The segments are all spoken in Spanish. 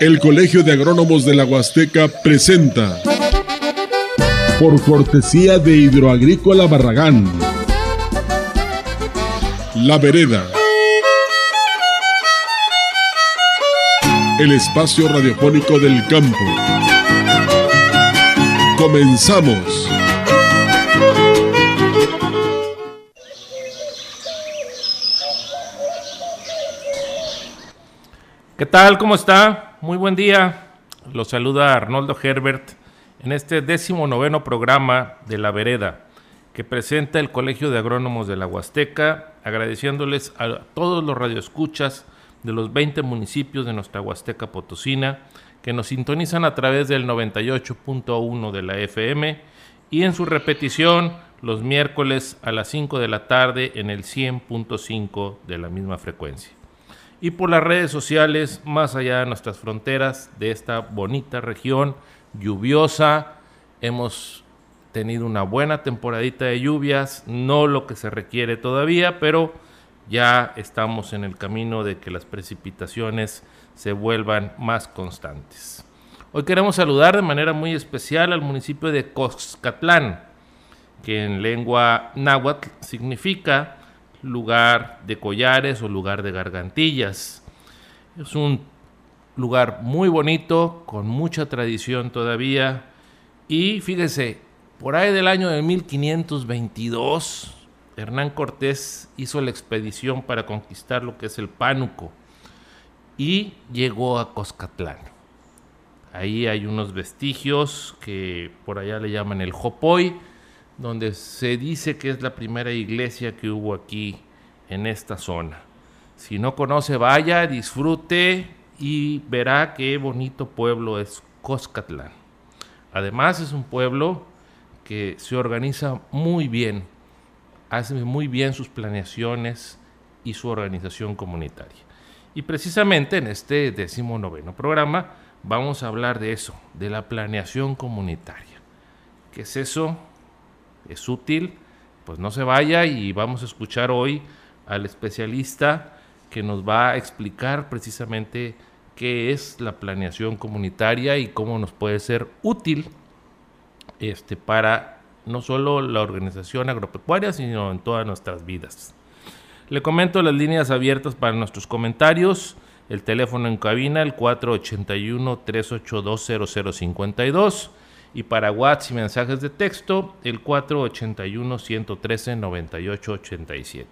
El Colegio de Agrónomos de la Huasteca presenta, por cortesía de Hidroagrícola Barragán, La Vereda. El espacio radiofónico del campo. Comenzamos. ¿Qué tal? ¿Cómo está? Muy buen día. Los saluda Arnoldo Herbert en este décimo noveno programa de La Vereda que presenta el Colegio de Agrónomos de la Huasteca, agradeciéndoles a todos los radioescuchas de los 20 municipios de nuestra Huasteca Potosina que nos sintonizan a través del 98.1 de la FM y en su repetición los miércoles a las 5 de la tarde en el 100.5 de la misma frecuencia y por las redes sociales más allá de nuestras fronteras de esta bonita región lluviosa. Hemos tenido una buena temporadita de lluvias, no lo que se requiere todavía, pero ya estamos en el camino de que las precipitaciones se vuelvan más constantes. Hoy queremos saludar de manera muy especial al municipio de Coscatlán, que en lengua náhuatl significa lugar de collares o lugar de gargantillas. Es un lugar muy bonito, con mucha tradición todavía. Y fíjese, por ahí del año de 1522, Hernán Cortés hizo la expedición para conquistar lo que es el Pánuco y llegó a Coscatlán. Ahí hay unos vestigios que por allá le llaman el Jopoy, donde se dice que es la primera iglesia que hubo aquí en esta zona. Si no conoce, vaya, disfrute y verá qué bonito pueblo es Coscatlán. Además es un pueblo que se organiza muy bien, hace muy bien sus planeaciones y su organización comunitaria. Y precisamente en este décimo noveno programa vamos a hablar de eso, de la planeación comunitaria. ¿Qué es eso? ¿Es útil? Pues no se vaya y vamos a escuchar hoy al especialista que nos va a explicar precisamente qué es la planeación comunitaria y cómo nos puede ser útil este, para no solo la organización agropecuaria, sino en todas nuestras vidas. Le comento las líneas abiertas para nuestros comentarios. El teléfono en cabina, el 481-382-0052. Y para WhatsApp y mensajes de texto, el 481-113-9887.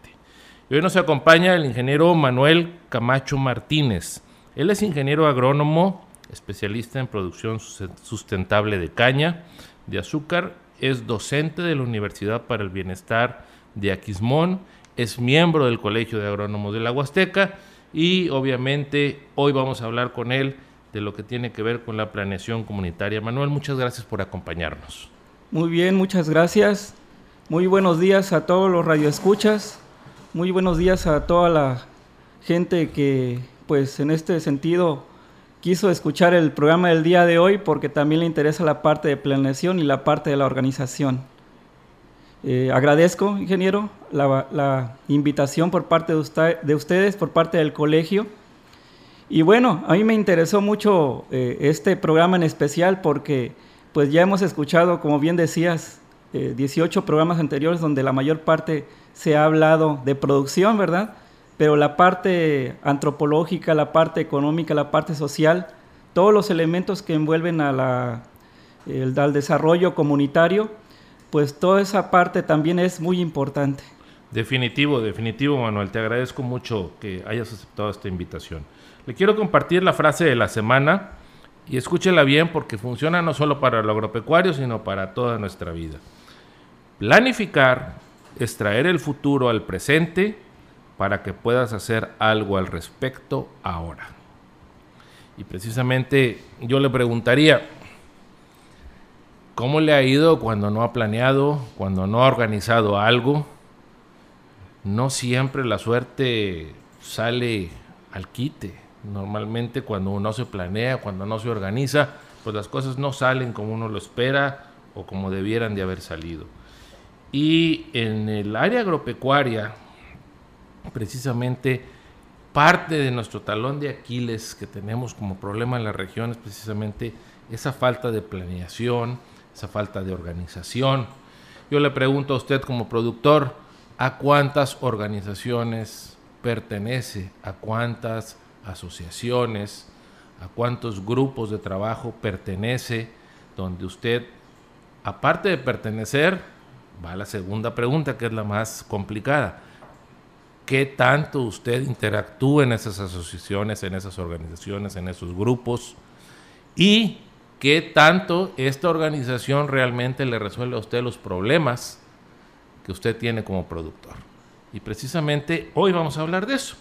Y hoy nos acompaña el ingeniero Manuel Camacho Martínez. Él es ingeniero agrónomo, especialista en producción sustentable de caña, de azúcar, es docente de la Universidad para el Bienestar de Aquismón, es miembro del Colegio de Agrónomos de la Huasteca y obviamente hoy vamos a hablar con él de lo que tiene que ver con la planeación comunitaria. Manuel, muchas gracias por acompañarnos. Muy bien, muchas gracias. Muy buenos días a todos los radioescuchas. Muy buenos días a toda la gente que pues en este sentido quiso escuchar el programa del día de hoy porque también le interesa la parte de planeación y la parte de la organización. Eh, agradezco, ingeniero, la, invitación por parte de, ustedes, por parte del colegio. Y bueno, a mí me interesó mucho eh, este programa en especial porque pues ya hemos escuchado, como bien decías, 18 eh, programas anteriores donde la mayor parte se ha hablado de producción, ¿verdad? pero la parte antropológica, la parte económica, la parte social, todos los elementos que envuelven a la, al desarrollo comunitario, pues toda esa parte también es muy importante. Definitivo, definitivo, Manuel. Te agradezco mucho que hayas aceptado esta invitación. Le quiero compartir la frase de la semana y escúchela bien porque funciona no solo para el agropecuario, sino para toda nuestra vida. Planificar es traer el futuro al presente para que puedas hacer algo al respecto ahora. Y precisamente yo le preguntaría, ¿cómo le ha ido cuando no ha planeado, cuando no ha organizado algo? No siempre la suerte sale al quite. Normalmente cuando uno se planea, cuando no se organiza, pues las cosas no salen como uno lo espera o como debieran de haber salido. Y en el área agropecuaria, precisamente parte de nuestro talón de Aquiles que tenemos como problema en la región es precisamente esa falta de planeación, esa falta de organización. Yo le pregunto a usted como productor, ¿a cuántas organizaciones pertenece? ¿A cuántas asociaciones? ¿A cuántos grupos de trabajo pertenece? Donde usted, aparte de pertenecer, va a la segunda pregunta, que es la más complicada. ¿Qué tanto usted interactúa en esas asociaciones, en esas organizaciones, en esos grupos? Y qué tanto esta organización realmente le resuelve a usted los problemas que usted tiene como productor. Y precisamente hoy vamos a hablar de eso.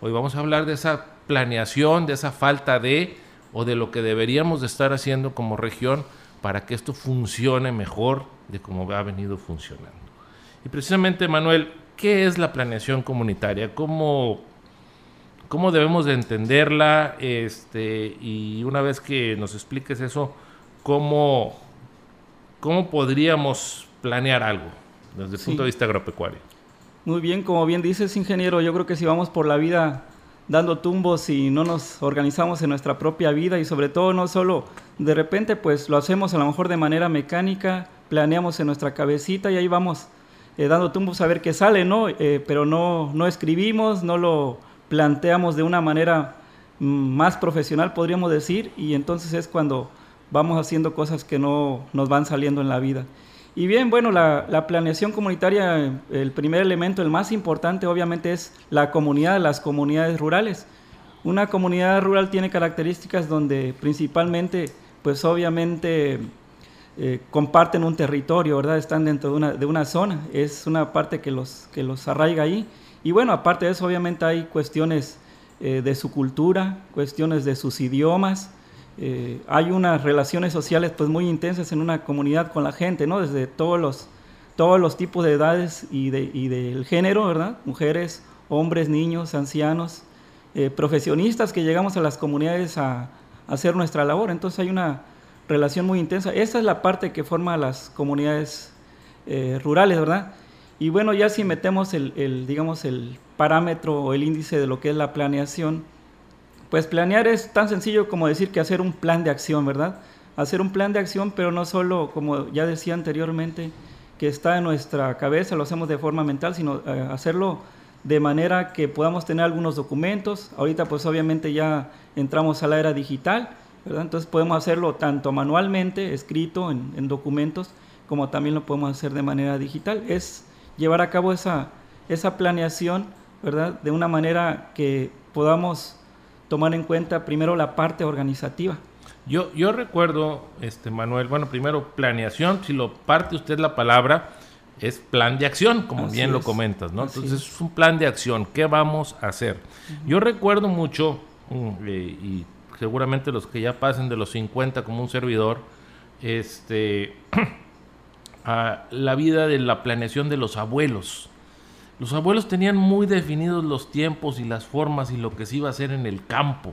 Hoy vamos a hablar de esa planeación, de esa falta de o de lo que deberíamos de estar haciendo como región para que esto funcione mejor de como ha venido funcionando. Y precisamente, Manuel, ¿qué es la planeación comunitaria? ¿Cómo cómo debemos de entenderla este, y una vez que nos expliques eso, cómo, cómo podríamos planear algo desde el punto de vista agropecuario. Muy bien, como bien dices, ingeniero, yo creo que si vamos por la vida dando tumbos y no nos organizamos en nuestra propia vida y sobre todo no solo de repente pues lo hacemos a lo mejor de manera mecánica, planeamos en nuestra cabecita y ahí vamos eh, dando tumbos a ver qué sale, ¿no? Eh, pero no, no escribimos, no lo planteamos de una manera mm, más profesional, podríamos decir, y entonces es cuando vamos haciendo cosas que no nos van saliendo en la vida. Y bien, bueno, la, planeación comunitaria, el primer elemento, el más importante obviamente es la comunidad, las comunidades rurales. Una comunidad rural tiene características donde principalmente, pues obviamente eh, comparten un territorio, ¿verdad? Están dentro de una, de una zona, es una parte que los, que los arraiga ahí y bueno, aparte de eso, obviamente hay cuestiones eh, de su cultura, cuestiones de sus idiomas. Eh, hay unas relaciones sociales pues muy intensas en una comunidad con la gente, ¿no? Desde todos los, todos los tipos de edades y, de, y del género, ¿verdad? Mujeres, hombres, niños, ancianos, eh, profesionistas que llegamos a las comunidades a, hacer nuestra labor. Entonces hay una relación muy intensa. Esa es la parte que forma las comunidades rurales, ¿verdad? Y bueno, ya si metemos el, digamos, el parámetro o el índice de lo que es la planeación, pues planear es tan sencillo como decir que hacer un plan de acción, ¿verdad? Hacer un plan de acción, pero no solo, como ya decía anteriormente, que está en nuestra cabeza, lo hacemos de forma mental, sino eh, hacerlo de manera que podamos tener algunos documentos. Ahorita pues obviamente ya entramos a la era digital, ¿verdad? Entonces podemos hacerlo tanto manualmente, escrito en, en documentos, como también lo podemos hacer de manera digital. Es llevar a cabo esa, esa planeación, ¿verdad? De una manera que podamos tomar en cuenta primero la parte organizativa. Yo, yo recuerdo, este Manuel, bueno, primero planeación, si lo parte usted la palabra, es plan de acción, como bien lo comentas, ¿no? Entonces es. un plan de acción, ¿qué vamos a hacer? Yo recuerdo mucho, mm, eh, y seguramente los que ya pasen de los 50 como un servidor, este, a la vida de la planeación de los abuelos. Los abuelos tenían muy definidos los tiempos y las formas y lo que se iba a hacer en el campo.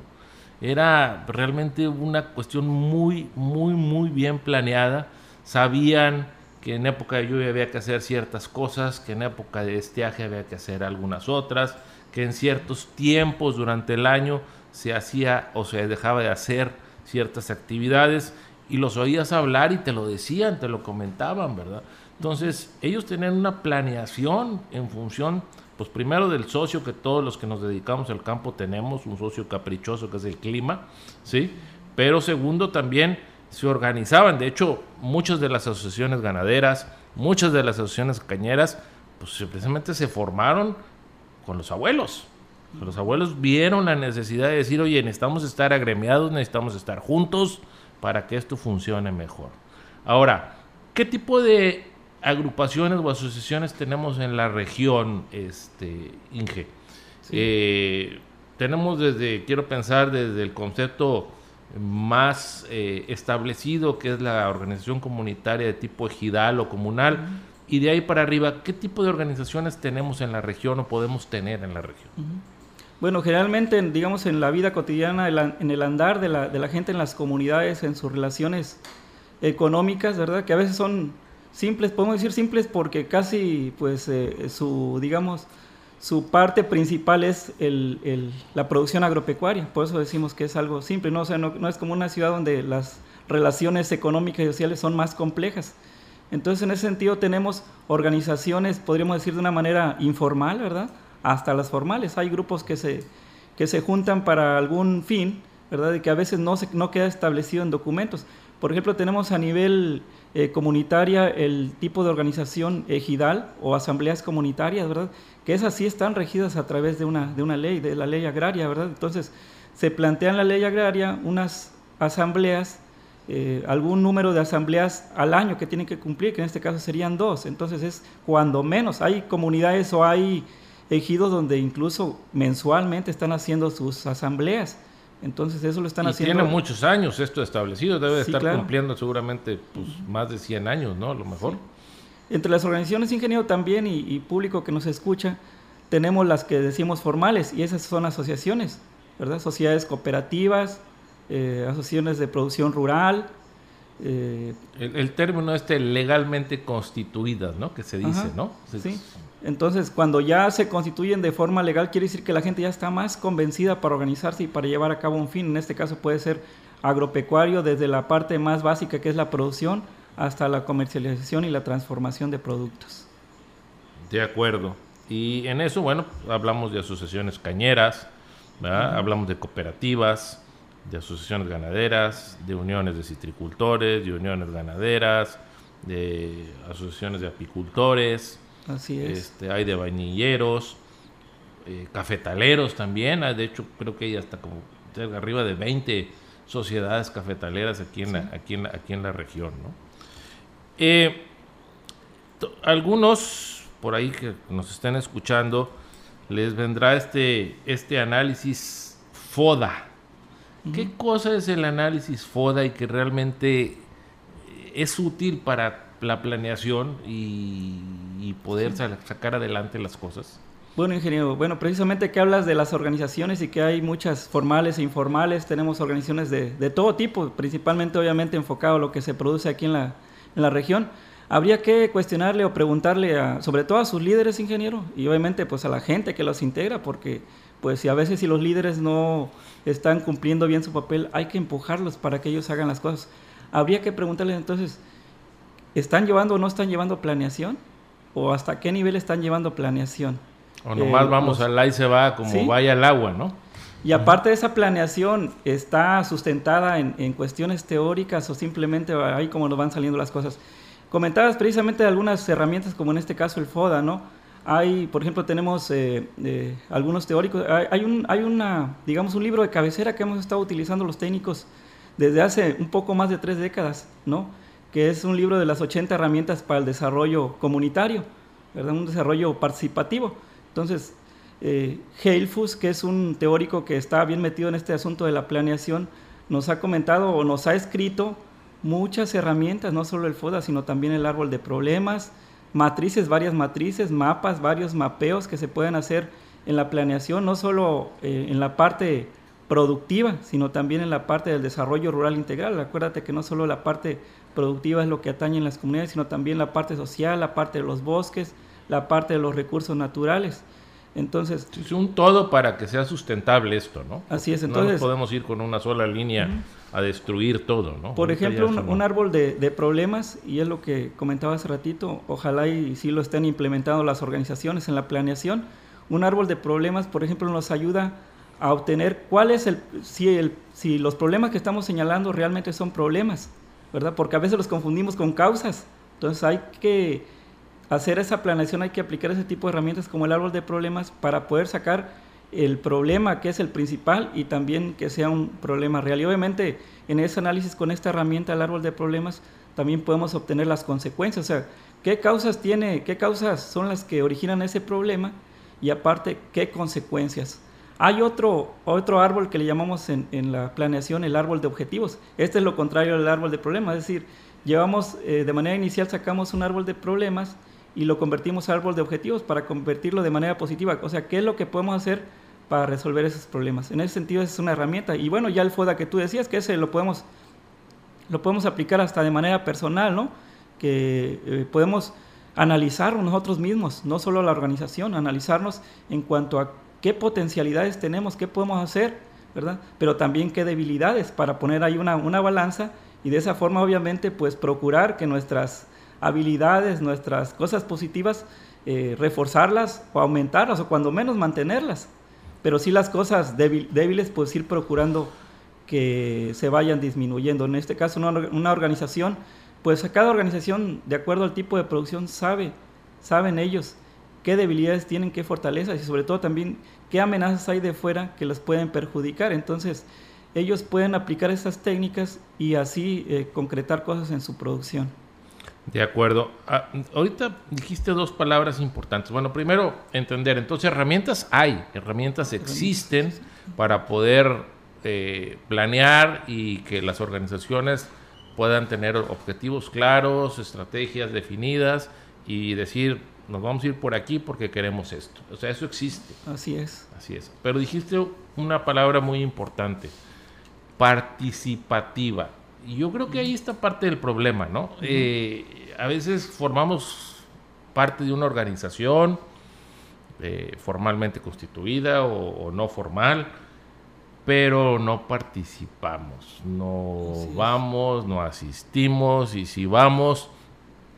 Era realmente una cuestión muy, muy, muy bien planeada. Sabían que en época de lluvia había que hacer ciertas cosas, que en época de estiaje había que hacer algunas otras, que en ciertos tiempos durante el año se hacía o se dejaba de hacer ciertas actividades y los oías hablar y te lo decían, te lo comentaban, ¿verdad? Entonces, ellos tenían una planeación en función, pues primero del socio que todos los que nos dedicamos al campo tenemos, un socio caprichoso que es el clima, ¿sí? Pero segundo, también se organizaban, de hecho, muchas de las asociaciones ganaderas, muchas de las asociaciones cañeras, pues precisamente se formaron con los abuelos. Los abuelos vieron la necesidad de decir, oye, necesitamos estar agremiados, necesitamos estar juntos, para que esto funcione mejor. Ahora, ¿qué tipo de agrupaciones o asociaciones tenemos en la región, este, Inge? Eh, tenemos desde, quiero pensar, desde el concepto más eh, establecido, que es la organización comunitaria de tipo ejidal o comunal, y de ahí para arriba, ¿qué tipo de organizaciones tenemos en la región o podemos tener en la región? Bueno, generalmente, digamos, en la vida cotidiana, en el andar de la, de la gente en las comunidades, en sus relaciones económicas, ¿verdad? Que a veces son simples, podemos decir simples porque casi, pues, eh, su, digamos, su parte principal es la producción agropecuaria, por eso decimos que es algo simple, ¿no? O sea, no, es como una ciudad donde las relaciones económicas y sociales son más complejas. Entonces, en ese sentido tenemos organizaciones, podríamos decir de una manera informal, ¿verdad? Hasta las formales. Hay grupos que se, que se juntan para algún fin, ¿verdad? Y que a veces no, se, no queda establecido en documentos. Por ejemplo, tenemos a nivel eh, comunitaria el tipo de organización ejidal o asambleas comunitarias, ¿verdad? Que esas sí están regidas a través de una, de una ley, de la ley agraria, ¿verdad? Entonces, se plantean la ley agraria unas asambleas, eh, algún número de asambleas al año que tienen que cumplir, que en este caso serían dos. Entonces, es cuando menos. Hay comunidades o hay ejidos donde incluso mensualmente están haciendo sus asambleas. Entonces eso lo están y haciendo. Tiene muchos años esto establecido, debe estar cumpliendo seguramente pues, más de 100 años, ¿no? A lo mejor. Entre las organizaciones ingeniero también y, público que nos escucha, tenemos las que decimos formales y esas son asociaciones, ¿verdad? Sociedades cooperativas, eh, asociaciones de producción rural. Eh, el, término este legalmente constituidas, ¿no? Que se dice, ¿no? Sí. Entonces, cuando ya se constituyen de forma legal, quiere decir que la gente ya está más convencida para organizarse y para llevar a cabo un fin. En este caso puede ser agropecuario desde la parte más básica que es la producción hasta la comercialización y la transformación de productos. De acuerdo. Y en eso, bueno, hablamos de asociaciones cañeras, hablamos de cooperativas, de asociaciones ganaderas, de uniones de citricultores, de uniones ganaderas, de asociaciones de apicultores, Así es. Este, hay de vainilleros, eh, cafetaleros también. De hecho, creo que hay hasta como arriba de 20 sociedades cafetaleras aquí en, la, aquí en, aquí en la región. ¿no? Eh, algunos por ahí que nos estén escuchando, les vendrá este, este análisis FODA. ¿Qué cosa es el análisis FODA y que realmente es útil para la planeación y, poder sacar adelante las cosas? Bueno, ingeniero, bueno, precisamente que hablas de las organizaciones y que hay muchas formales e informales, tenemos organizaciones de, de todo tipo, principalmente obviamente enfocado a lo que se produce aquí en la, en la región. Habría que cuestionarle o preguntarle a, sobre todo a sus líderes, ingeniero, y obviamente pues a la gente que los integra, porque pues si a veces si los líderes no están cumpliendo bien su papel, hay que empujarlos para que ellos hagan las cosas. Habría que preguntarles entonces, ¿están llevando o no están llevando planeación? ¿O hasta qué nivel están llevando planeación? O nomás eh, vamos al y se va como vaya el agua, ¿no? Y aparte de esa planeación, ¿está sustentada en, cuestiones teóricas o simplemente ahí como nos van saliendo las cosas? Comentabas precisamente algunas herramientas, como en este caso el FODA, ¿no? Hay, por ejemplo, tenemos eh, eh, algunos teóricos, hay, un, hay una, digamos, un libro de cabecera que hemos estado utilizando los técnicos desde hace un poco más de tres décadas, ¿no? Que es un libro de las 80 herramientas para el desarrollo comunitario, ¿verdad? un desarrollo participativo. Entonces, eh, Heilfus, que es un teórico que está bien metido en este asunto de la planeación, nos ha comentado o nos ha escrito muchas herramientas, no solo el FODA, sino también el árbol de problemas, matrices, varias matrices, mapas, varios mapeos que se pueden hacer en la planeación, no solo eh, en la parte productiva, sino también en la parte del desarrollo rural integral. Acuérdate que no solo la parte productiva es lo que atañe en las comunidades, sino también la parte social, la parte de los bosques, la parte de los recursos naturales. Entonces, es un todo para que sea sustentable esto, ¿no? Así es, entonces no podemos ir con una sola línea a destruir todo, ¿no? Por ejemplo, un, árbol de, de, problemas y es lo que comentaba hace ratito, ojalá y sí lo estén implementando las organizaciones en la planeación. Un árbol de problemas, por ejemplo, nos ayuda a obtener cuál es el si el si los problemas que estamos señalando realmente son problemas, ¿verdad? Porque a veces los confundimos con causas. Entonces hay que hacer esa planeación, hay que aplicar ese tipo de herramientas como el árbol de problemas para poder sacar el problema que es el principal y también que sea un problema real. Y obviamente en ese análisis con esta herramienta, el árbol de problemas, también podemos obtener las consecuencias, o sea, qué causas tiene, qué causas son las que originan ese problema y aparte qué consecuencias. Hay otro, otro árbol que le llamamos en, en la planeación el árbol de objetivos. Este es lo contrario al árbol de problemas, es decir, llevamos eh, de manera inicial sacamos un árbol de problemas y lo convertimos a árbol de objetivos para convertirlo de manera positiva. O sea, ¿qué es lo que podemos hacer para resolver esos problemas? En ese sentido es una herramienta. Y bueno, ya el FODA que tú decías, que ese lo podemos, lo podemos aplicar hasta de manera personal, ¿no? Que eh, podemos analizarnos nosotros mismos, no solo la organización, analizarnos en cuanto a qué potencialidades tenemos, qué podemos hacer, ¿verdad? Pero también qué debilidades para poner ahí una, una balanza y de esa forma obviamente pues procurar que nuestras habilidades, nuestras cosas positivas, eh, reforzarlas o aumentarlas o cuando menos mantenerlas. Pero sí las cosas débiles pues ir procurando que se vayan disminuyendo. En este caso una, una organización, pues cada organización de acuerdo al tipo de producción sabe, saben ellos qué debilidades tienen, qué fortalezas y sobre todo también qué amenazas hay de fuera que les pueden perjudicar. Entonces, ellos pueden aplicar estas técnicas y así eh, concretar cosas en su producción. De acuerdo. Ah, ahorita dijiste dos palabras importantes. Bueno, primero, entender. Entonces, herramientas hay, herramientas existen para poder eh, planear y que las organizaciones puedan tener objetivos claros, estrategias definidas y decir, nos vamos a ir por aquí porque queremos esto. O sea, eso existe. Así es. Así es. Pero dijiste una palabra muy importante, participativa. Y yo creo que ahí está parte del problema, ¿no? Eh, a veces formamos parte de una organización eh, formalmente constituida o, no formal, pero no participamos, no vamos, no asistimos y si vamos,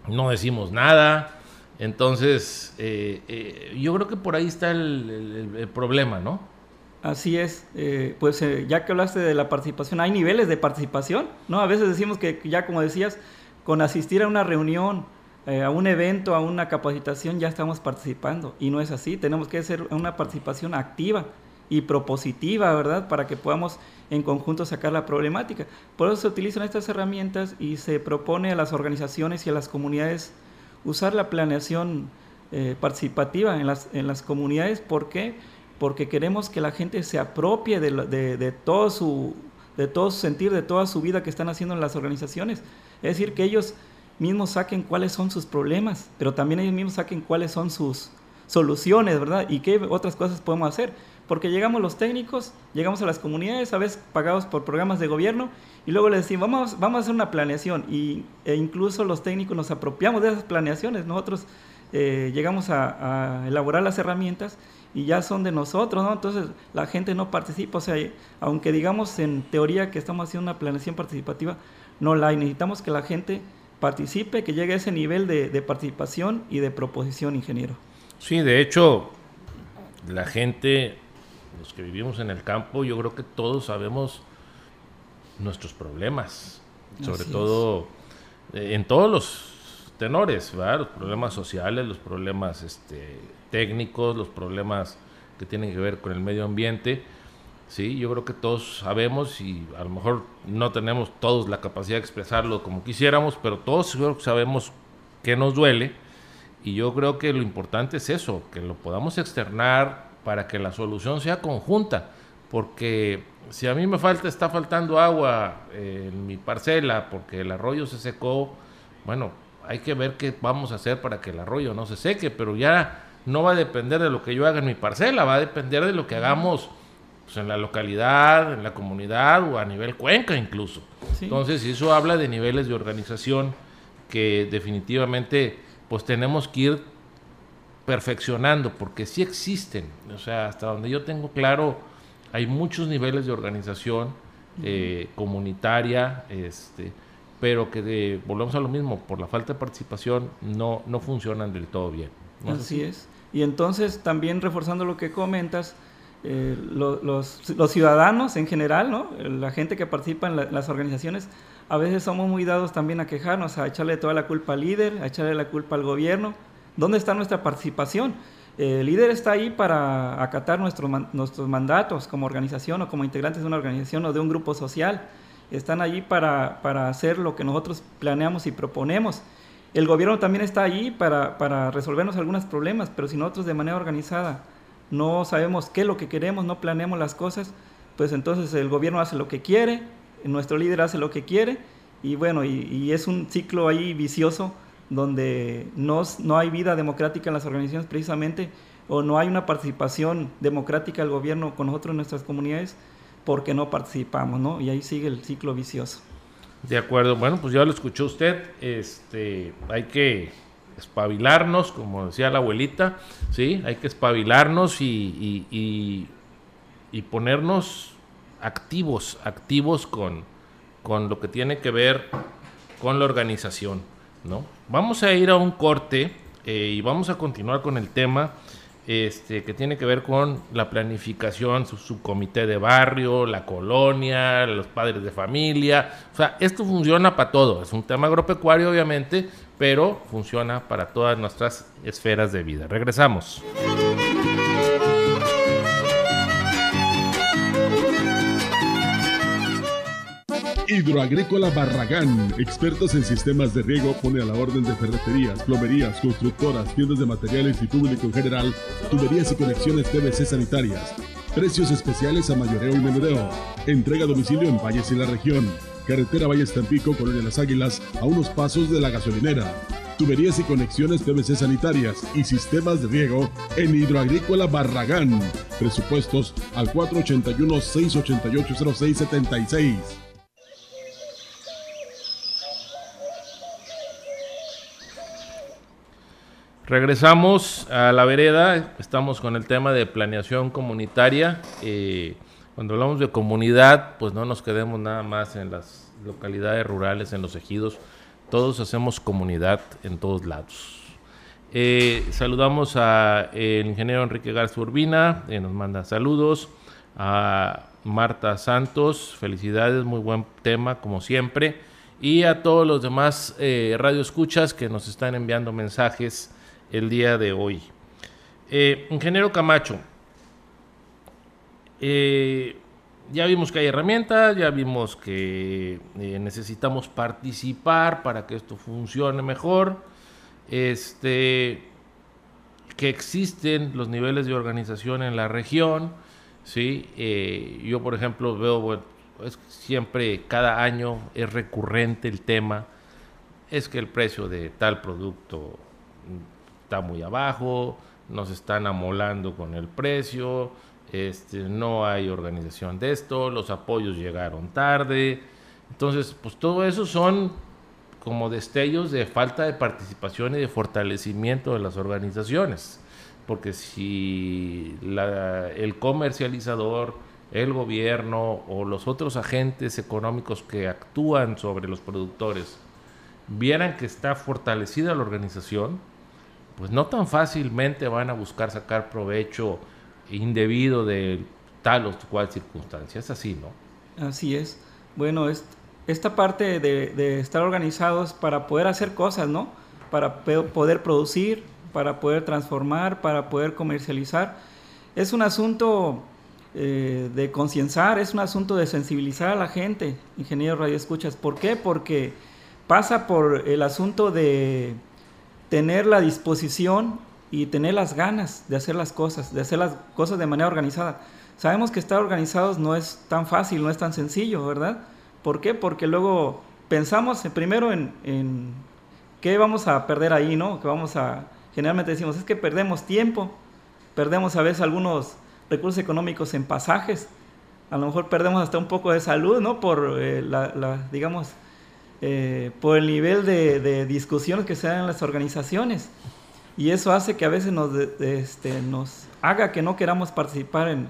no decimos nada entonces, eh, eh, yo creo que por ahí está el, problema, ¿no? Así es, eh, pues ya que hablaste de la participación, hay niveles de participación, ¿no? A veces decimos que ya como decías, con asistir a una reunión, a un evento, a una capacitación, ya estamos participando. Y no es así, tenemos que hacer una participación activa y propositiva, ¿verdad? Para que podamos en conjunto sacar la problemática. Por eso se utilizan estas herramientas y se propone a las organizaciones y a las comunidades usar la planeación eh, participativa en las, en las comunidades. ¿Por qué? Porque queremos que la gente se apropie de, de, todo su, de todo su sentir, de toda su vida que están haciendo en las organizaciones. Es decir, que ellos mismos saquen cuáles son sus problemas, pero también ellos mismos saquen cuáles son sus soluciones, ¿verdad? Y qué otras cosas podemos hacer. Porque llegamos los técnicos, llegamos a las comunidades, a veces pagados por programas de gobierno, y luego les decimos, vamos, vamos a hacer una planeación. Y, e incluso los técnicos nos apropiamos de esas planeaciones. Nosotros eh, llegamos a, elaborar las herramientas y ya son de nosotros, ¿no? Entonces la gente no participa. O sea, aunque digamos en teoría que estamos haciendo una planeación participativa, no la. Necesitamos que la gente participe, que llegue a ese nivel de participación y de proposición, ingeniero. Sí, de hecho, la gente, los que vivimos en el campo, yo creo que todos sabemos nuestros problemas, sobre todo eh, en todos los tenores, los problemas sociales, los problemas este, técnicos, los problemas que tienen que ver con el medio ambiente. Sí, yo creo que todos sabemos y a lo mejor no tenemos todos la capacidad de expresarlo como quisiéramos, pero todos sabemos que nos duele y yo creo que lo importante es eso, que lo podamos externar para que la solución sea conjunta, porque si a mí me falta, está faltando agua en mi parcela porque el arroyo se secó, bueno, hay que ver qué vamos a hacer para que el arroyo no se seque, pero ya no va a depender de lo que yo haga en mi parcela, va a depender de lo que hagamos pues, en la localidad, en la comunidad o a nivel cuenca incluso. Entonces, eso habla de niveles de organización que definitivamente pues tenemos que ir perfeccionando porque sí existen, o sea, hasta donde yo tengo claro, hay muchos niveles de organización eh, comunitaria, este, pero que volvemos a lo mismo, por la falta de participación no, no funcionan del todo bien. así es. Y entonces también reforzando lo que comentas, eh, los, los, ciudadanos en general, ¿no? la gente que participa en, las organizaciones, a veces somos muy dados también a quejarnos, a echarle toda la culpa al líder, a echarle la culpa al gobierno. ¿Dónde está nuestra participación? El líder está ahí para acatar nuestros, mandatos como organización o como integrantes de una organización o de un grupo social. Están allí para, para hacer lo que nosotros planeamos y proponemos. El gobierno también está allí para, para resolvernos algunos problemas, pero si nosotros de manera organizada no sabemos qué es lo que queremos, no planeamos las cosas, pues entonces el gobierno hace lo que quiere, nuestro líder hace lo que quiere, y bueno, y, y es un ciclo ahí vicioso donde no, no hay vida democrática en las organizaciones precisamente, o no hay una participación democrática del gobierno con nosotros en nuestras comunidades, porque no participamos, ¿no? Y ahí sigue el ciclo vicioso. De acuerdo, bueno, pues ya lo escuchó usted, este, hay que espabilarnos, como decía la abuelita, ¿sí? Hay que espabilarnos y, y, ponernos activos, activos con, con lo que tiene que ver con la organización, ¿no? Vamos a ir a un corte eh, y vamos a continuar con el tema este, que tiene que ver con la planificación, su subcomité de barrio, la colonia, los padres de familia. O sea, esto funciona para todo. Es un tema agropecuario, obviamente, pero funciona para todas nuestras esferas de vida. Regresamos. Hidroagrícola Barragán, expertos en sistemas de riego, pone a la orden de ferreterías, plomerías, constructoras, tiendas de materiales y público en general, tuberías y conexiones PVC sanitarias. Precios especiales a mayoreo y menudeo. Entrega a domicilio en Valles y la región. Carretera Valles Tampico, Colonia Las Águilas, a unos pasos de la gasolinera. Tuberías y conexiones PVC sanitarias y sistemas de riego en Hidroagrícola Barragán. Presupuestos al 481-688-0676. Regresamos a la vereda, estamos con el tema de planeación comunitaria. Eh, cuando hablamos de comunidad, pues no nos quedemos nada más en las localidades rurales, en los ejidos, todos hacemos comunidad en todos lados. Eh, saludamos al ingeniero Enrique Garza Urbina, que nos manda saludos, a Marta Santos, felicidades, muy buen tema como siempre, y a todos los demás eh, radioescuchas que nos están enviando mensajes el día de hoy. Eh, ingeniero Camacho, eh, ya vimos que hay herramientas, ya vimos que eh, necesitamos participar para que esto funcione mejor, este, que existen los niveles de organización en la región, ¿sí? yo, por ejemplo, veo, siempre, cada año es recurrente el tema, es que el precio de tal producto está muy abajo, nos están amolando con el precio, este, no hay organización de esto, los apoyos llegaron tarde. Entonces, pues todo eso son como destellos de falta de participación y de fortalecimiento de las organizaciones. Porque si el comercializador, el gobierno o los otros agentes económicos que actúan sobre los productores vieran que está fortalecida la organización, pues no tan fácilmente van a buscar sacar provecho indebido de tal o cual circunstancia. Es así, ¿no? Así es. Bueno, esta parte de, estar organizados para poder hacer cosas, ¿no? Para poder producir, para poder transformar, para poder comercializar. Es un asunto eh, de concienciar, es un asunto de sensibilizar a la gente, ingeniero Radio Escuchas. ¿Por qué? Porque pasa por el asunto de tener la disposición y tener las ganas de hacer las cosas, de hacer las cosas de manera organizada. Sabemos que estar organizados no es tan fácil, no es tan sencillo, ¿verdad? ¿Por qué? Porque luego pensamos primero en, en qué vamos a perder ahí, ¿no? Que vamos a, generalmente decimos, es que perdemos tiempo, perdemos a veces algunos recursos económicos en pasajes, a lo mejor perdemos hasta un poco de salud, ¿no? Por eh, la, digamos, eh, por el nivel de, discusiones que se dan en las organizaciones. Y eso hace que a veces nos, este, nos haga que no queramos participar en,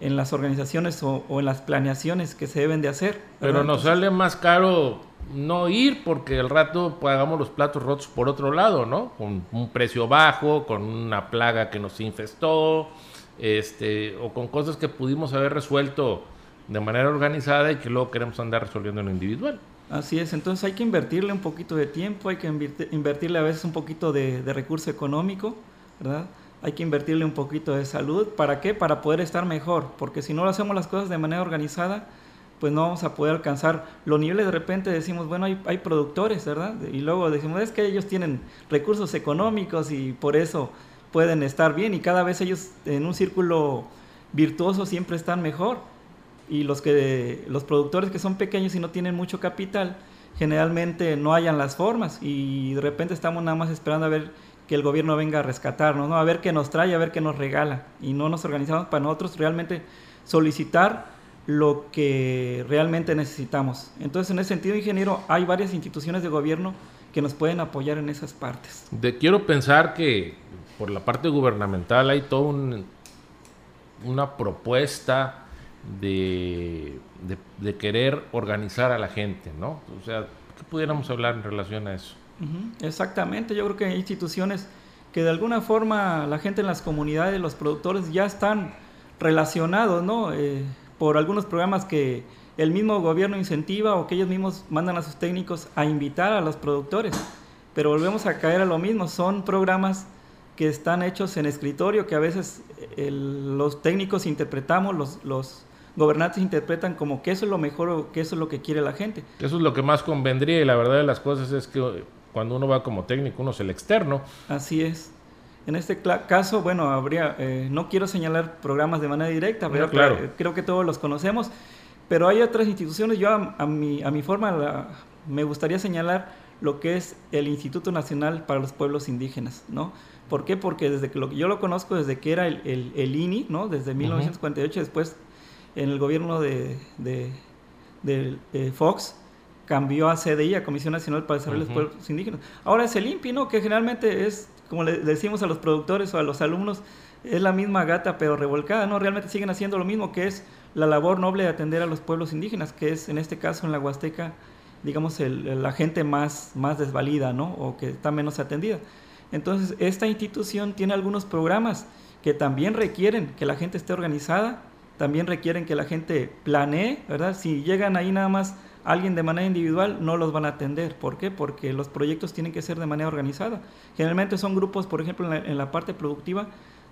en las organizaciones o, en las planeaciones que se deben de hacer. Pero nos sale más caro no ir porque el rato pagamos los platos rotos por otro lado, ¿no? Con un precio bajo, con una plaga que nos infestó, este, o con cosas que pudimos haber resuelto de manera organizada y que luego queremos andar resolviendo en lo individual. Así es, entonces hay que invertirle un poquito de tiempo, hay que invertirle a veces un poquito de, recurso económico, ¿verdad? Hay que invertirle un poquito de salud. ¿Para qué? Para poder estar mejor, porque si no lo hacemos las cosas de manera organizada, pues no vamos a poder alcanzar los niveles. De repente decimos, bueno, hay, hay productores, ¿verdad? Y luego decimos, es que ellos tienen recursos económicos y por eso pueden estar bien y cada vez ellos en un círculo virtuoso siempre están mejor y los, que, los productores que son pequeños y no tienen mucho capital, generalmente no hayan las formas y de repente estamos nada más esperando a ver que el gobierno venga a rescatarnos, ¿no? a ver qué nos trae, a ver qué nos regala y no nos organizamos para nosotros realmente solicitar lo que realmente necesitamos. Entonces, en ese sentido, ingeniero, hay varias instituciones de gobierno que nos pueden apoyar en esas partes. De, quiero pensar que por la parte gubernamental hay toda un, una propuesta de, de, querer organizar a la gente, ¿no? O sea, ¿qué pudiéramos hablar en relación a eso? Exactamente, yo creo que hay instituciones que de alguna forma la gente en las comunidades, los productores ya están relacionados, ¿no? Eh, por algunos programas que el mismo gobierno incentiva o que ellos mismos mandan a sus técnicos a invitar a los productores. Pero volvemos a caer a lo mismo, son programas que están hechos en escritorio, que a veces los técnicos interpretamos, los, los gobernantes interpretan como que eso es lo mejor o que eso es lo que quiere la gente. Eso es lo que más convendría y la verdad de las cosas es que cuando uno va como técnico, uno es el externo. Así es. En este caso, bueno, habría, eh, no quiero señalar programas de manera directa, pero claro. creo que todos los conocemos, pero hay otras instituciones, yo a, mi, a mi forma me gustaría señalar lo que es el Instituto Nacional para los Pueblos Indígenas, ¿no? ¿Por qué? Porque desde que lo, yo lo conozco desde que era el, el, INI, ¿no? Desde 1948, después en el gobierno de, de, de Fox, cambió a CDI, a Comisión Nacional para Desarrollo de los Pueblos Indígenas. Ahora es el INPI, ¿no? Que generalmente es, como le decimos a los productores o a los alumnos, es la misma gata pero revolcada, ¿no? Realmente siguen haciendo lo mismo que es la labor noble de atender a los pueblos indígenas, que es en este caso en la Huasteca, digamos, la gente más, más desvalida, ¿no? O que está menos atendida. Entonces, esta institución tiene algunos programas que también requieren que la gente esté organizada, también requieren que la gente planee, ¿verdad? Si llegan ahí nada más alguien de manera individual no los van a atender. ¿Por qué? Porque los proyectos tienen que ser de manera organizada. Generalmente son grupos, por ejemplo, en la, parte productiva,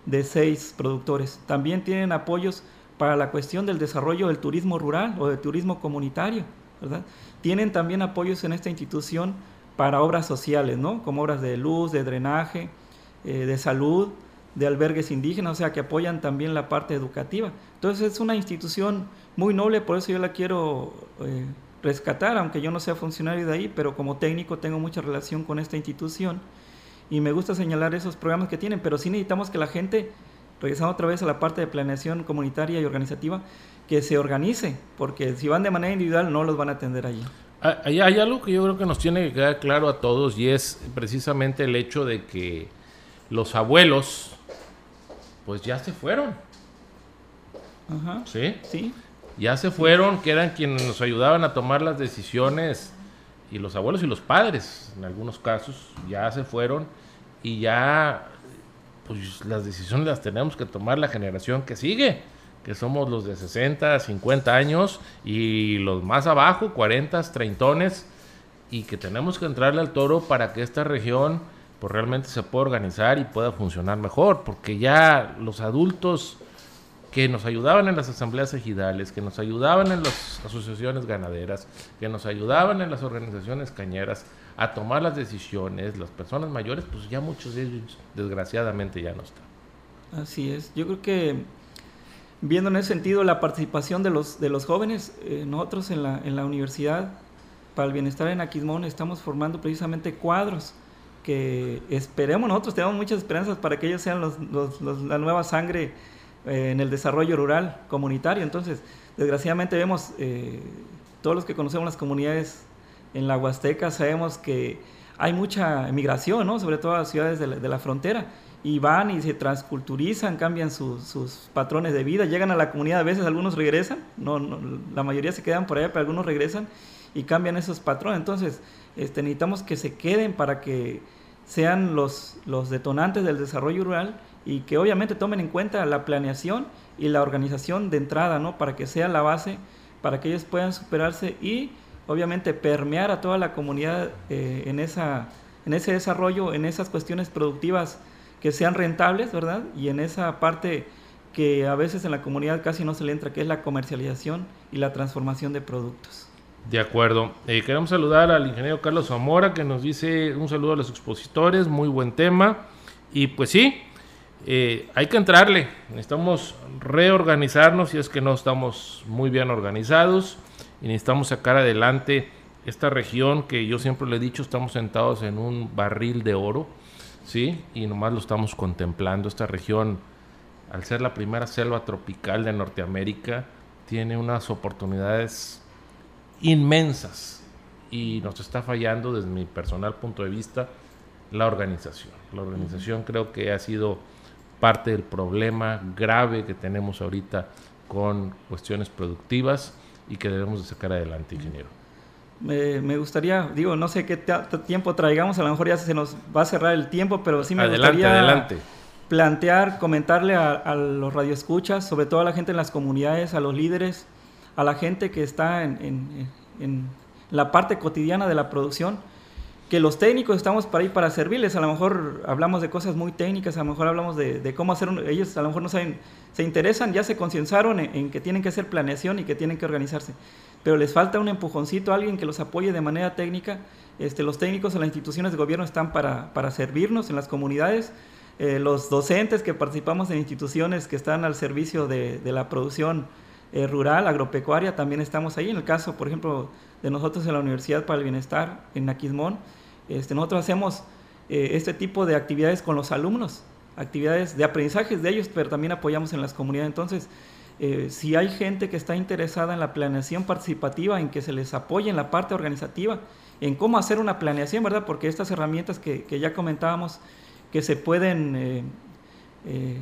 de seis productores. También tienen apoyos para la cuestión del desarrollo del turismo rural o del turismo comunitario, ¿verdad? Tienen también apoyos en esta institución para obras sociales, ¿no? Como obras de luz, de drenaje, eh, de salud, de albergues indígenas, o sea, que apoyan también la parte educativa. Entonces es una institución muy noble, por eso yo la quiero eh, rescatar, aunque yo no sea funcionario de ahí, pero como técnico tengo mucha relación con esta institución y me gusta señalar esos programas que tienen, pero sí necesitamos que la gente, regresando otra vez a la parte de planeación comunitaria y organizativa, que se organice, porque si van de manera individual no los van a atender allí. Ah, hay, hay algo que yo creo que nos tiene que quedar claro a todos y es precisamente el hecho de que los abuelos, pues ya se fueron. Ajá. ¿Sí? Sí ya se fueron, que eran quienes nos ayudaban a tomar las decisiones, y los abuelos y los padres, en algunos casos, ya se fueron y ya pues las decisiones las tenemos que tomar la generación que sigue, que somos los de 60, 50 años y los más abajo, 40, 30 y que tenemos que entrarle al toro para que esta región pues realmente se pueda organizar y pueda funcionar mejor, porque ya los adultos que nos ayudaban en las asambleas ejidales, que nos ayudaban en las asociaciones ganaderas, que nos ayudaban en las organizaciones cañeras a tomar las decisiones, las personas mayores, pues ya muchos de ellos desgraciadamente ya no están. Así es, yo creo que viendo en ese sentido la participación de los, de los jóvenes, eh, nosotros en la, en la universidad para el bienestar en Aquismón estamos formando precisamente cuadros que esperemos, nosotros tenemos muchas esperanzas para que ellos sean los, la nueva sangre eh, en el desarrollo rural comunitario. Entonces, desgraciadamente vemos, eh, todos los que conocemos las comunidades en la Huasteca, sabemos que hay mucha migración, ¿no? sobre todo a ciudades de la, frontera, y van y se transculturizan, cambian sus patrones de vida, llegan a la comunidad, a veces algunos regresan, no, la mayoría se quedan por allá, pero algunos regresan y cambian esos patrones. Entonces, este, necesitamos que se queden para que sean los, los detonantes del desarrollo rural y que obviamente tomen en cuenta la planeación y la organización de entrada, ¿no? Para que sea la base, para que ellos puedan superarse y obviamente permear a toda la comunidad eh, en, esa, en ese desarrollo, en esas cuestiones productivas que sean rentables, ¿verdad? Y en esa parte que a veces en la comunidad casi no se le entra, que es la comercialización y la transformación de productos. De acuerdo. Eh, queremos saludar al ingeniero Carlos Zamora, que nos dice un saludo a los expositores, muy buen tema. Y pues sí, eh, hay que entrarle, necesitamos reorganizarnos si es que no estamos muy bien organizados y necesitamos sacar adelante esta región que yo siempre le he dicho, estamos sentados en un barril de oro, ¿sí? Y nomás lo estamos contemplando. Esta región, al ser la primera selva tropical de Norteamérica, tiene unas oportunidades inmensas, y nos está fallando desde mi personal punto de vista la organización. La organización creo que ha sido parte del problema grave que tenemos ahorita con cuestiones productivas y que debemos de sacar adelante, ingeniero. Me, gustaría, digo, no sé qué tiempo traigamos, a lo mejor ya se nos va a cerrar el tiempo, pero sí me gustaría adelante. plantear, comentarle a, los radioescuchas, sobre todo a la gente en las comunidades, a los líderes, a la gente que está en, en la parte cotidiana de la producción, que los técnicos estamos para ir para servirles. A lo mejor hablamos de cosas muy técnicas, a lo mejor hablamos de, cómo hacer, ellos a lo mejor no saben, se interesan, ya se concienzaron en, que tienen que hacer planeación y que tienen que organizarse, pero les falta un empujoncito, alguien que los apoye de manera técnica. Este, los técnicos en las instituciones de gobierno están para, para servirnos en las comunidades. Eh, los docentes que participamos en instituciones que están al servicio de, de la producción eh, rural, agropecuaria, también estamos ahí. En el caso, por ejemplo, de nosotros en la Universidad para el Bienestar, en Naquismón, este, nosotros hacemos eh, este tipo de actividades con los alumnos, actividades de aprendizajes de ellos, pero también apoyamos en las comunidades. Entonces, eh, si hay gente que está interesada en la planeación participativa, en que se les apoye en la parte organizativa, en cómo hacer una planeación, ¿verdad? Porque estas herramientas que, ya comentábamos, que se pueden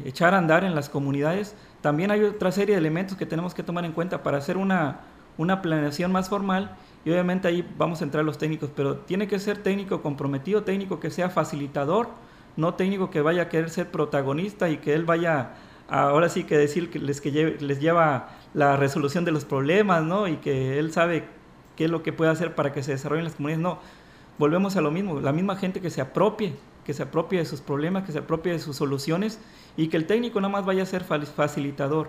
echar a andar en las comunidades, también hay otra serie de elementos que tenemos que tomar en cuenta para hacer una, una planeación más formal y obviamente ahí vamos a entrar los técnicos, pero tiene que ser técnico comprometido, técnico que sea facilitador, no técnico que vaya a querer ser protagonista y que él vaya ahora sí que decir que les, que les lleva la resolución de los problemas, ¿no? Y que él sabe qué es lo que puede hacer para que se desarrollen las comunidades. No, volvemos a lo mismo, la misma gente que se apropie, que se apropie de sus problemas, que se apropie de sus soluciones y que el técnico nada más vaya a ser facilitador.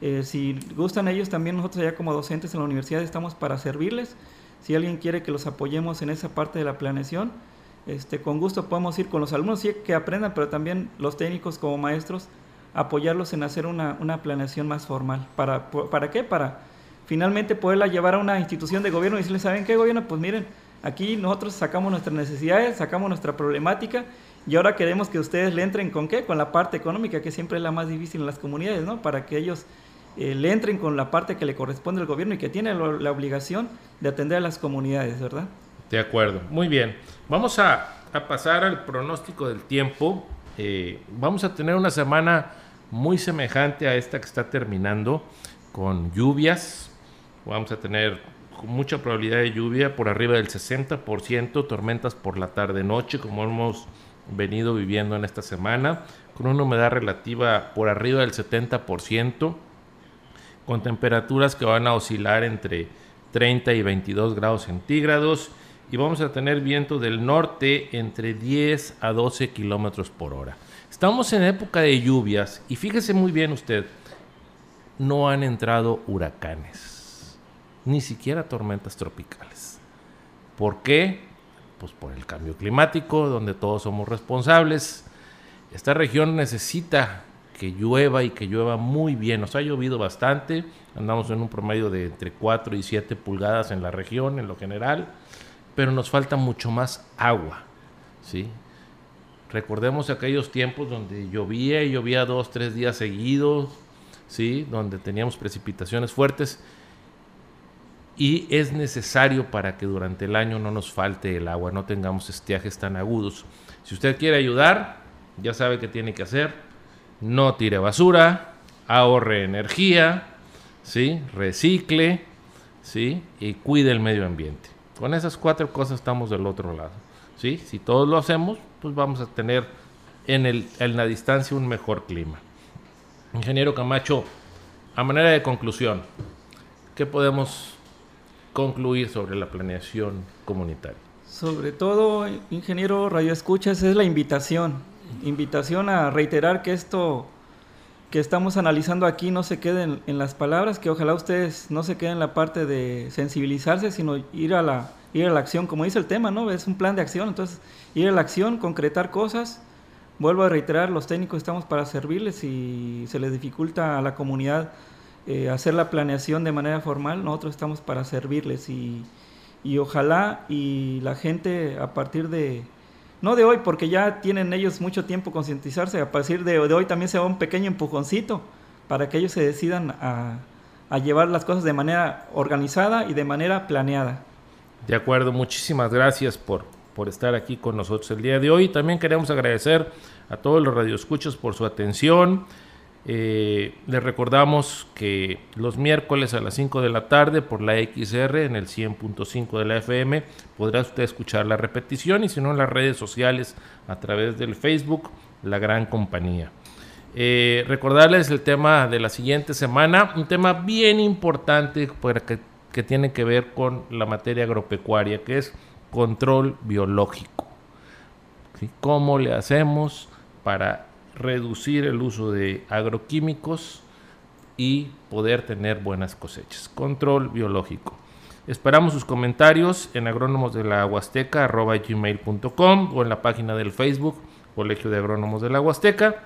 Eh, si gustan ellos, también nosotros ya como docentes en la universidad estamos para servirles si alguien quiere que los apoyemos en esa parte de la planeación, este, con gusto podemos ir con los alumnos, sí que aprendan, pero también los técnicos como maestros, apoyarlos en hacer una, una planeación más formal. ¿Para, ¿Para qué? Para finalmente poderla llevar a una institución de gobierno y decirles, ¿saben qué gobierno? Pues miren, aquí nosotros sacamos nuestras necesidades, sacamos nuestra problemática y ahora queremos que ustedes le entren con qué? Con la parte económica, que siempre es la más difícil en las comunidades, ¿no? Para que ellos eh, le entren con la parte que le corresponde al gobierno y que tiene la obligación de atender a las comunidades, ¿verdad? De acuerdo, muy bien. Vamos a, pasar al pronóstico del tiempo. Eh, vamos a tener una semana muy semejante a esta que está terminando, con lluvias. Vamos a tener mucha probabilidad de lluvia por arriba del 60%, tormentas por la tarde-noche, como hemos venido viviendo en esta semana, con una humedad relativa por arriba del 70% con temperaturas que van a oscilar entre 30 y 22 grados centígrados y vamos a tener viento del norte entre 10 a 12 kilómetros por hora. Estamos en época de lluvias y fíjese muy bien usted, no han entrado huracanes, ni siquiera tormentas tropicales. ¿Por qué? Pues por el cambio climático, donde todos somos responsables. Esta región necesita que llueva y que llueva muy bien. Nos ha llovido bastante, andamos en un promedio de entre 4 y 7 pulgadas en la región en lo general, pero nos falta mucho más agua. ¿sí? Recordemos aquellos tiempos donde llovía y llovía dos, tres días seguidos, ¿sí? donde teníamos precipitaciones fuertes. Y es necesario para que durante el año no nos falte el agua, no tengamos estiajes tan agudos. Si usted quiere ayudar, ya sabe qué tiene que hacer no tire basura, ahorre energía, ¿sí? recicle ¿sí? y cuide el medio ambiente. Con esas cuatro cosas estamos del otro lado. ¿sí? Si todos lo hacemos, pues vamos a tener en, el, en la distancia un mejor clima. Ingeniero Camacho, a manera de conclusión, ¿qué podemos concluir sobre la planeación comunitaria? Sobre todo, ingeniero Radio Escuchas, es la invitación invitación a reiterar que esto que estamos analizando aquí no se quede en, las palabras, que ojalá ustedes no se queden en la parte de sensibilizarse, sino ir a la ir a la acción, como dice el tema, ¿no? Es un plan de acción, entonces ir a la acción, concretar cosas. Vuelvo a reiterar, los técnicos estamos para servirles y se les dificulta a la comunidad eh, hacer la planeación de manera formal, nosotros estamos para servirles y, y ojalá y la gente a partir de, no de hoy, porque ya tienen ellos mucho tiempo concientizarse, a partir de, hoy también se va un pequeño empujoncito para que ellos se decidan a, llevar las cosas de manera organizada y de manera planeada. De acuerdo, muchísimas gracias por, por estar aquí con nosotros el día de hoy. También queremos agradecer a todos los radioescuchos por su atención. Eh, les recordamos que los miércoles a las 5 de la tarde por la XR en el 100.5 de la FM podrá usted escuchar la repetición y si no en las redes sociales a través del Facebook La Gran Compañía. Eh, recordarles el tema de la siguiente semana, un tema bien importante que, que tiene que ver con la materia agropecuaria, que es control biológico. ¿Cómo le hacemos para reducir el uso de agroquímicos y poder tener buenas cosechas. Control biológico. Esperamos sus comentarios en agrónomos de la o en la página del Facebook Colegio de Agrónomos de la Huasteca.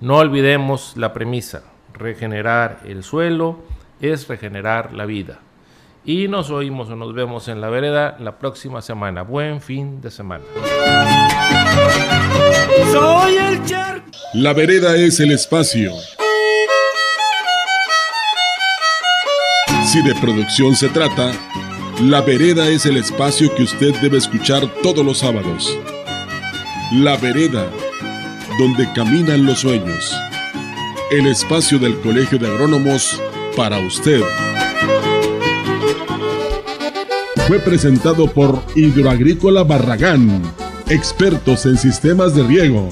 No olvidemos la premisa, regenerar el suelo es regenerar la vida. Y nos oímos o nos vemos en la vereda la próxima semana. Buen fin de semana. Soy el La vereda es el espacio. Si de producción se trata, La vereda es el espacio que usted debe escuchar todos los sábados. La vereda, donde caminan los sueños. El espacio del Colegio de Agrónomos para usted. Fue presentado por Hidroagrícola Barragán expertos en sistemas de riego